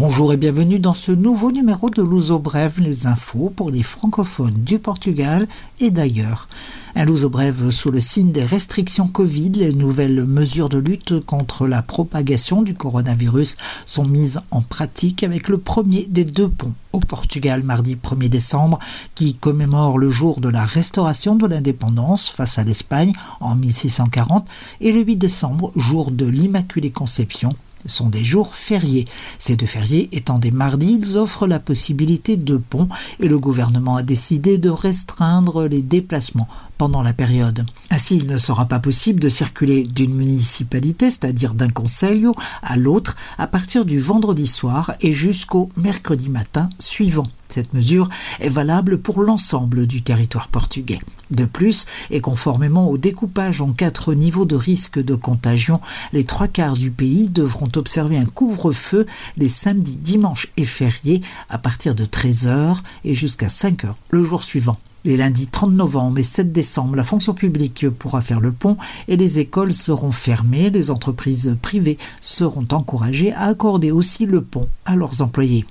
Bonjour et bienvenue dans ce nouveau numéro de Luso Brève, les infos pour les francophones du Portugal et d'ailleurs. Un Luso Brève sous le signe des restrictions Covid, les nouvelles mesures de lutte contre la propagation du coronavirus sont mises en pratique avec le premier des deux ponts au Portugal mardi 1er décembre qui commémore le jour de la restauration de l'indépendance face à l'Espagne en 1640 et le 8 décembre, jour de l'Immaculée Conception sont des jours fériés. Ces deux fériés étant des mardis, ils offrent la possibilité de pont et le gouvernement a décidé de restreindre les déplacements pendant la période. Ainsi, il ne sera pas possible de circuler d'une municipalité, c'est-à-dire d'un conseil, à l'autre à partir du vendredi soir et jusqu'au mercredi matin suivant. Cette mesure est valable pour l'ensemble du territoire portugais. De plus, et conformément au découpage en quatre niveaux de risque de contagion, les trois quarts du pays devront observer un couvre-feu les samedis, dimanches et fériés à partir de 13h et jusqu'à 5h le jour suivant. Les lundis 30 novembre et 7 décembre, la fonction publique pourra faire le pont et les écoles seront fermées. Les entreprises privées seront encouragées à accorder aussi le pont à leurs employés.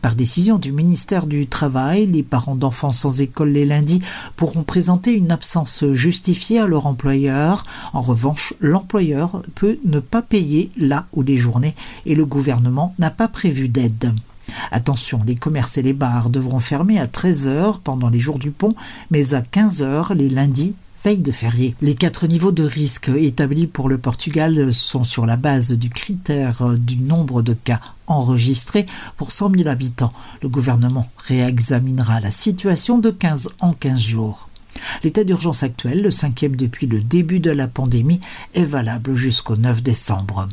Par décision du ministère du Travail, les parents d'enfants sans école les lundis pourront présenter une absence justifiée à leur employeur. En revanche, l'employeur peut ne pas payer là où les journées et le gouvernement n'a pas prévu d'aide. Attention, les commerces et les bars devront fermer à 13h pendant les jours du pont, mais à 15h les lundis veille de férié. Les quatre niveaux de risque établis pour le Portugal sont sur la base du critère du nombre de cas enregistrés pour 100 000 habitants. Le gouvernement réexaminera la situation de 15 en 15 jours. L'état d'urgence actuel, le cinquième depuis le début de la pandémie, est valable jusqu'au 9 décembre.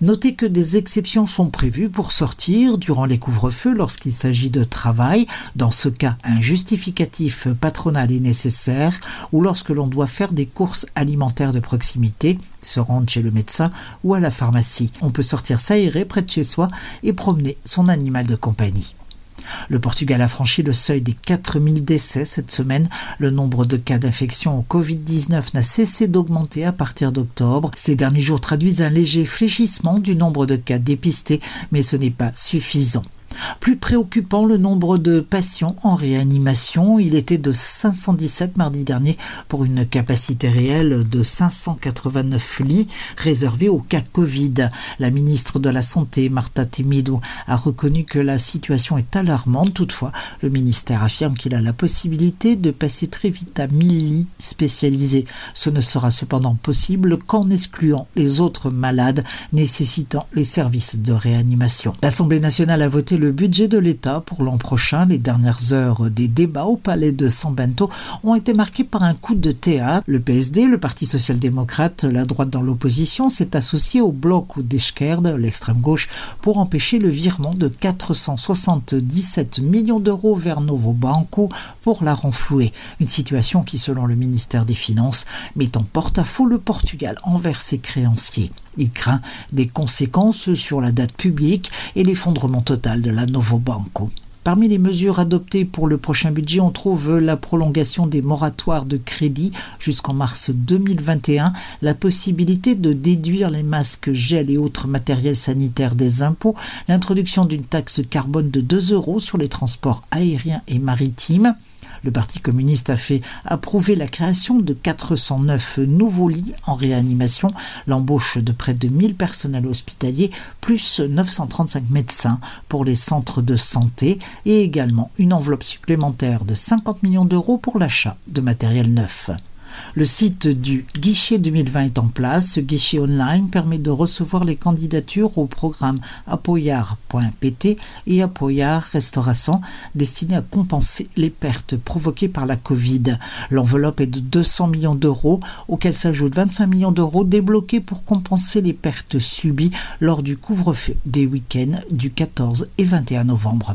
Notez que des exceptions sont prévues pour sortir durant les couvre-feux lorsqu'il s'agit de travail. Dans ce cas, un justificatif patronal est nécessaire ou lorsque l'on doit faire des courses alimentaires de proximité, se rendre chez le médecin ou à la pharmacie. On peut sortir s'aérer près de chez soi et promener son animal de compagnie. Le Portugal a franchi le seuil des 4000 décès cette semaine. Le nombre de cas d'infection au Covid-19 n'a cessé d'augmenter à partir d'octobre. Ces derniers jours traduisent un léger fléchissement du nombre de cas dépistés, mais ce n'est pas suffisant. Plus préoccupant, le nombre de patients en réanimation. Il était de 517 mardi dernier pour une capacité réelle de 589 lits réservés aux cas Covid. La ministre de la Santé, Marta Temido, a reconnu que la situation est alarmante. Toutefois, le ministère affirme qu'il a la possibilité de passer très vite à 1000 lits spécialisés. Ce ne sera cependant possible qu'en excluant les autres malades nécessitant les services de réanimation. L'Assemblée nationale a voté le budget de l'État pour l'an prochain. Les dernières heures des débats au palais de San Bento ont été marquées par un coup de théâtre. Le PSD, le Parti social-démocrate, la droite dans l'opposition, s'est associé au bloc ou d'Eschkerd, l'extrême gauche, pour empêcher le virement de 477 millions d'euros vers Novo Banco pour la renflouer. Une situation qui, selon le ministère des Finances, met en porte-à-faux le Portugal envers ses créanciers. Il craint des conséquences sur la date publique et l'effondrement total de la Novo Banco. Parmi les mesures adoptées pour le prochain budget, on trouve la prolongation des moratoires de crédit jusqu'en mars 2021, la possibilité de déduire les masques, gel et autres matériels sanitaires des impôts, l'introduction d'une taxe carbone de 2 euros sur les transports aériens et maritimes, le Parti communiste a fait approuver la création de 409 nouveaux lits en réanimation, l'embauche de près de 1000 personnels hospitaliers, plus 935 médecins pour les centres de santé et également une enveloppe supplémentaire de 50 millions d'euros pour l'achat de matériel neuf. Le site du guichet 2020 est en place. Ce guichet online permet de recevoir les candidatures au programme apoyar.pt et Apoyar Restauration destiné à compenser les pertes provoquées par la Covid. L'enveloppe est de 200 millions d'euros auxquels s'ajoutent 25 millions d'euros débloqués pour compenser les pertes subies lors du couvre-feu des week-ends du 14 et 21 novembre.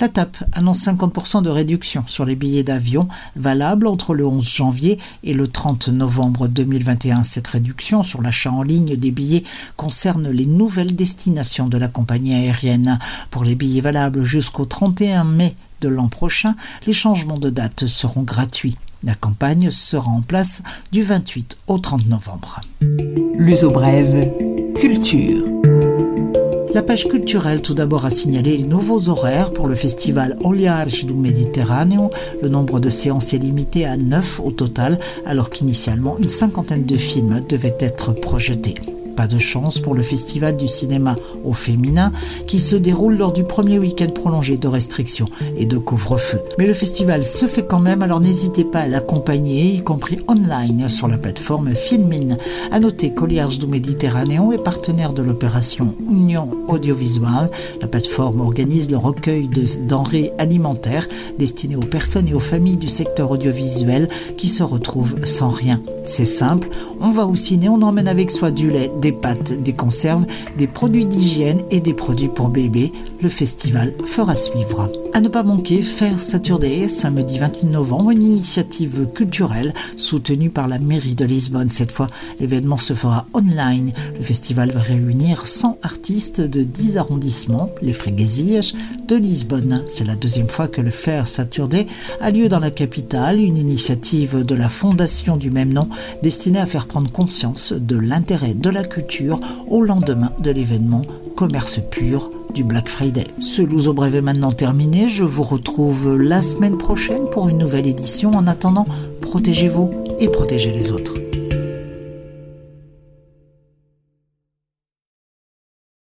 La TAP annonce 50% de réduction sur les billets d'avion valables entre le 11 janvier et le 30 novembre 2021. Cette réduction sur l'achat en ligne des billets concerne les nouvelles destinations de la compagnie aérienne. Pour les billets valables jusqu'au 31 mai de l'an prochain, les changements de date seront gratuits. La campagne sera en place du 28 au 30 novembre. L'uso brève culture. La page culturelle tout d'abord a signalé les nouveaux horaires pour le festival Oliarge du Méditerranée. Le nombre de séances est limité à 9 au total, alors qu'initialement une cinquantaine de films devaient être projetés. Pas de chance pour le Festival du cinéma au féminin qui se déroule lors du premier week-end prolongé de restrictions et de couvre-feu. Mais le festival se fait quand même, alors n'hésitez pas à l'accompagner, y compris online sur la plateforme Filmin. À noter qu'Oliarge du Méditerranéon est partenaire de l'opération Union Audiovisuelle. La plateforme organise le recueil de denrées alimentaires destinées aux personnes et aux familles du secteur audiovisuel qui se retrouvent sans rien. C'est simple, on va au ciné, on emmène avec soi du lait, des pâtes, des conserves, des produits d'hygiène et des produits pour bébés. Le festival fera suivre. À ne pas manquer, Faire Saturday, samedi 28 novembre, une initiative culturelle soutenue par la mairie de Lisbonne. Cette fois, l'événement se fera online. Le festival va réunir 100 artistes de 10 arrondissements, les Freguesias de Lisbonne. C'est la deuxième fois que le Faire Saturday a lieu dans la capitale, une initiative de la fondation du même nom destinée à faire prendre conscience de l'intérêt de la culture au lendemain de l'événement Commerce pur du Black Friday. Ce Louzo Brève est maintenant terminé. Je vous retrouve la semaine prochaine pour une nouvelle édition. En attendant, protégez-vous et protégez les autres.